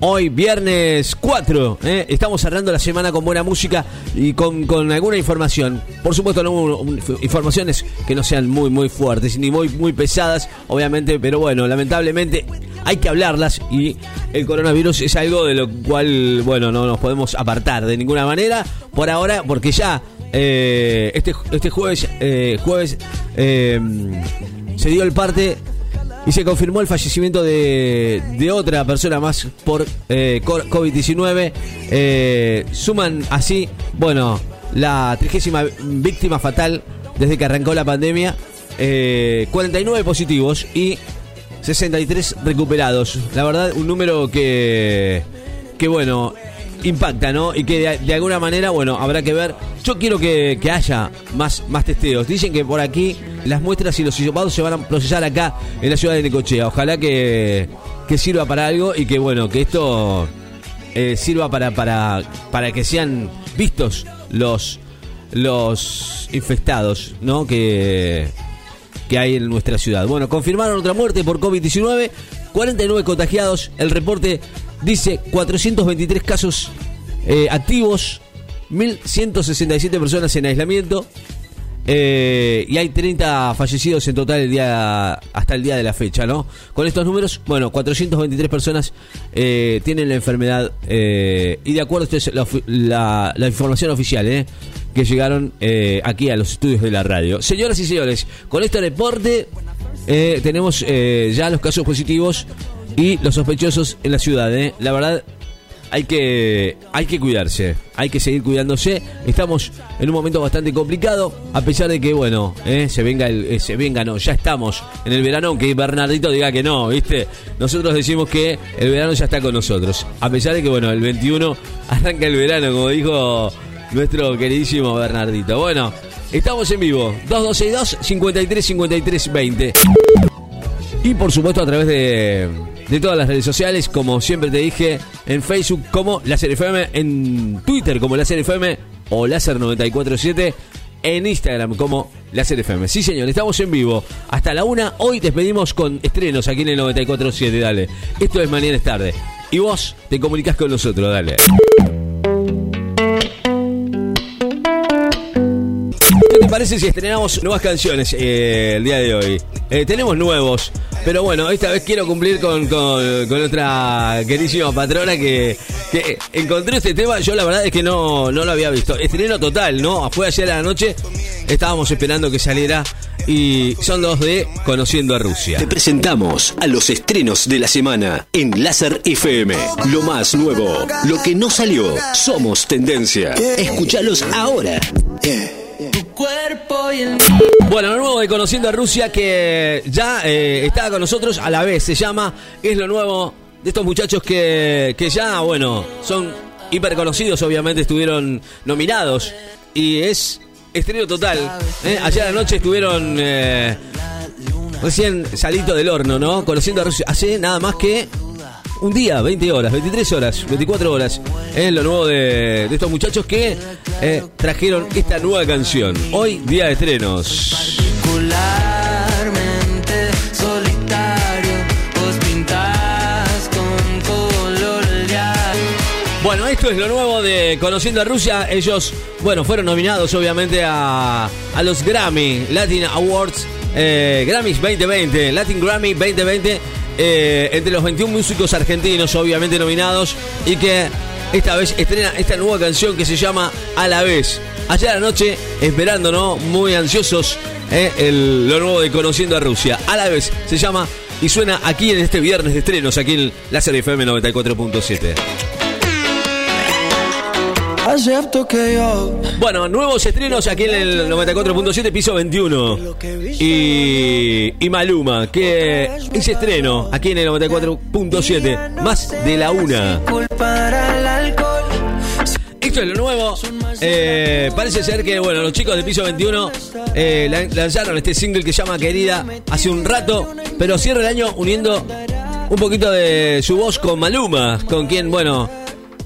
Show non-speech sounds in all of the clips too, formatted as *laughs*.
Hoy, viernes 4, ¿eh? estamos cerrando la semana con buena música y con, con alguna información. Por supuesto, no informaciones que no sean muy, muy fuertes ni muy, muy pesadas, obviamente, pero bueno, lamentablemente hay que hablarlas y el coronavirus es algo de lo cual, bueno, no nos podemos apartar de ninguna manera por ahora, porque ya eh, este, este jueves, eh, jueves eh, se dio el parte y se confirmó el fallecimiento de, de otra persona más por eh, co- COVID-19. Eh, suman así, bueno, la trigésima víctima fatal desde que arrancó la pandemia. Eh, 49 positivos y 63 recuperados. La verdad, un número que, que bueno, impacta, ¿no? Y que de, de alguna manera, bueno, habrá que ver. Yo quiero que, que haya más, más testeos. Dicen que por aquí las muestras y los hisopados se van a procesar acá en la ciudad de Necochea. Ojalá que, que sirva para algo y que, bueno, que esto eh, sirva para, para, para que sean vistos los, los infectados, ¿no? Que, que hay en nuestra ciudad. Bueno, confirmaron otra muerte por COVID-19, 49 contagiados. El reporte dice 423 casos eh, activos, 1.167 personas en aislamiento. Eh, y hay 30 fallecidos en total el día hasta el día de la fecha, ¿no? Con estos números, bueno, 423 personas eh, tienen la enfermedad eh, y de acuerdo, esto es la, la- información oficial, ¿eh? que llegaron eh, aquí a los estudios de la radio. Señoras y señores, con este reporte eh, tenemos ya los casos positivos y los sospechosos en la ciudad. ¿eh? La verdad, hay que, hay que cuidarse, hay que seguir cuidándose. Estamos en un momento bastante complicado, a pesar de que, bueno, eh, se venga, eh, se venga, no, ya estamos en el verano, aunque Bernardito diga que no, ¿viste? Nosotros decimos que el verano ya está con nosotros, a pesar de que, bueno, el 21 *laughs* arranca el verano, como dijo nuestro queridísimo Bernardito. Bueno, estamos en vivo, 2262 53 53 20. Y por supuesto a través de, todas las redes sociales, como siempre te dije, en Facebook como Láser FM, en Twitter como Láser FM o Láser 947, en Instagram como Láser FM. Sí, señor, estamos en vivo hasta la una. Hoy te despedimos con estrenos aquí en el 947, dale. Esto es Mañana es tarde. Y vos te comunicas con nosotros, dale. ¿Qué te parece si estrenamos nuevas canciones eh, el día de hoy? Eh, tenemos nuevos, pero bueno, esta vez quiero cumplir con, con, con otra queridísima patrona que, que encontré este tema. Yo la verdad es que no, no lo había visto. Estreno total, ¿no? Fue ayer a la noche, estábamos esperando que saliera y son dos de Conociendo a Rusia. Te presentamos a los estrenos de la semana en Láser FM. Lo más nuevo, lo que no salió, somos tendencia. Escúchalos ahora. Bueno, lo nuevo de Conociendo a Rusia que ya eh, está con nosotros a la vez, se llama, es lo nuevo de estos muchachos que, que ya, bueno, son hiper conocidos, obviamente estuvieron nominados y es estreno total. ¿eh? Ayer a la noche estuvieron eh, recién salito del horno, ¿no? Conociendo a Rusia, hace nada más que un día, 20 horas, 23 horas, 24 horas. Es lo nuevo de, de estos muchachos que eh, trajeron esta nueva canción. Hoy, día de estrenos. Particularmente solitario, vos pintás con color ya. Bueno, esto es lo nuevo de Conociendo a Rusia. Ellos, bueno, fueron nominados obviamente a, a los Grammy Latin Awards, eh, Grammys 2020, Latin Grammy 2020, eh, entre los 21 músicos argentinos obviamente nominados y que esta vez estrena esta nueva canción que se llama A la vez. Ayer a la noche, esperando, ¿no? Muy ansiosos, eh, el- lo nuevo de Conociendo a Rusia. A la vez se llama y suena aquí en este viernes de estrenos, aquí en Láser FM 94.7. Bueno, nuevos estrenos aquí en el 94.7, piso 21. Y, Maluma, que es estreno aquí en el 94.7, más de la una. Esto es lo nuevo. Eh, parece ser que, bueno, los chicos de piso 21 eh, lan- lanzaron este single que llama Querida hace un rato, pero cierra el año uniendo un poquito de su voz con Maluma, con quien, bueno,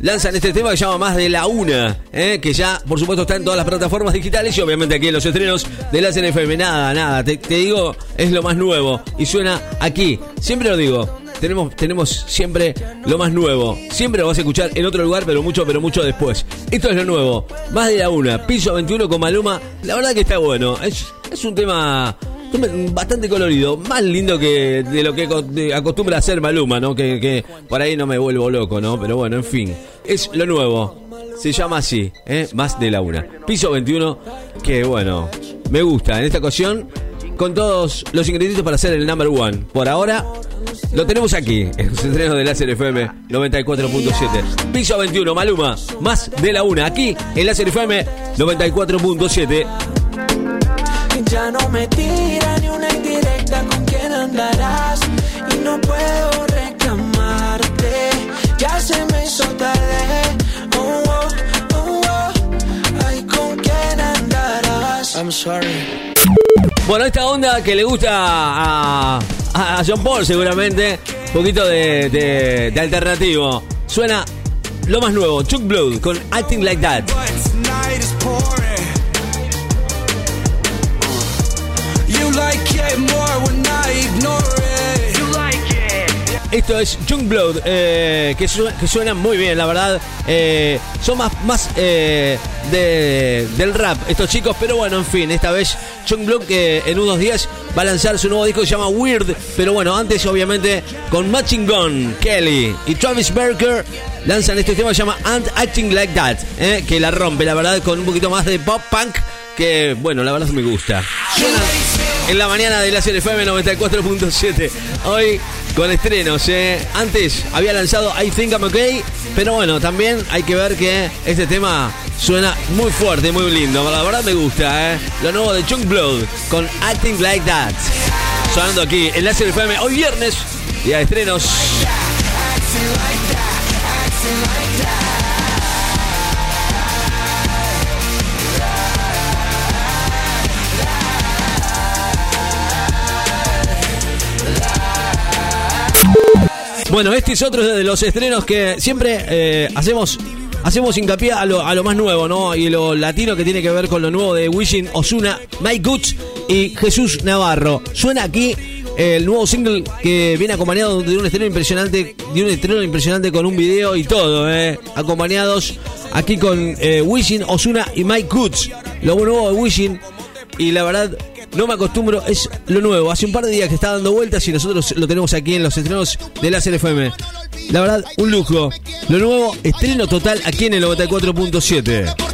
lanzan este tema que se llama Más de la Una, eh, que ya, por supuesto, está en todas las plataformas digitales y obviamente aquí en los estrenos de la CNFM. Nada, nada, te, te digo, es lo más nuevo y suena aquí. Siempre lo digo, tenemos, tenemos siempre lo más nuevo. Siempre lo vas a escuchar en otro lugar, pero mucho, pero mucho después. Esto es lo nuevo. Más de la una. Piso 21 con Maluma. La verdad que está bueno. Es, es un tema bastante colorido, más lindo que de lo que acostumbra hacer Maluma, ¿no? Que, que, por ahí no me vuelvo loco, ¿no? Pero bueno, en fin, es lo nuevo. Se llama así, ¿eh? Más de la una. Piso 21, que bueno, me gusta. En esta ocasión, con todos los ingredientes para hacer el number one. Por ahora, lo tenemos aquí, *laughs* en los entrenos de Láser FM 94.7. Piso 21, Maluma, más de la una. Aquí, en Láser FM 94.7. Ya no me tira ni una indirecta con quién andarás. Y no puedo reclamarte. Ya se me hizo tarde. Oh, oh, oh, oh. Ay, con quién andarás. I'm sorry. Bueno, esta onda que le gusta a, a John Paul seguramente, un poquito de, de, de alternativo. Suena lo más nuevo, Chuck Blood con Acting Like That. Esto es Jungblood, eh, que, su, que suena muy bien, la verdad. Eh, son más, más eh, de, del rap estos chicos, pero bueno, en fin, esta vez Jungblood que en unos días va a lanzar su nuevo disco que se llama Weird, pero bueno, antes obviamente con Matching Gun, Kelly y Travis Barker lanzan este tema que se llama And Acting Like That, eh, que la rompe, la verdad, con un poquito más de pop punk, que bueno, la verdad me gusta. En la mañana de la FM 94.7. Hoy con estrenos. ¿eh? Antes había lanzado I Think I'm Okay, pero bueno, también hay que ver que este tema suena muy fuerte, muy lindo. La verdad me gusta. ¿eh? Lo nuevo de Chunk Blood con Acting Like That. Sonando aquí en la FM hoy viernes, día de estrenos. Bueno, este es otro de los estrenos que siempre eh, hacemos hacemos hincapié a lo, a lo más nuevo, ¿no? Y lo latino que tiene que ver con lo nuevo de Wishing Osuna, Mike Goods y Jesús Navarro. Suena aquí el nuevo single que viene acompañado de un estreno impresionante, de un estreno impresionante con un video y todo, ¿eh? Acompañados aquí con eh, Wishing Osuna y Mike Goods. Lo nuevo de Wishing y la verdad no me acostumbro, es lo nuevo. Hace un par de días que está dando vueltas y nosotros lo tenemos aquí en los estrenos de la FM. La verdad, un lujo. Lo nuevo, estreno total aquí en el 94.7.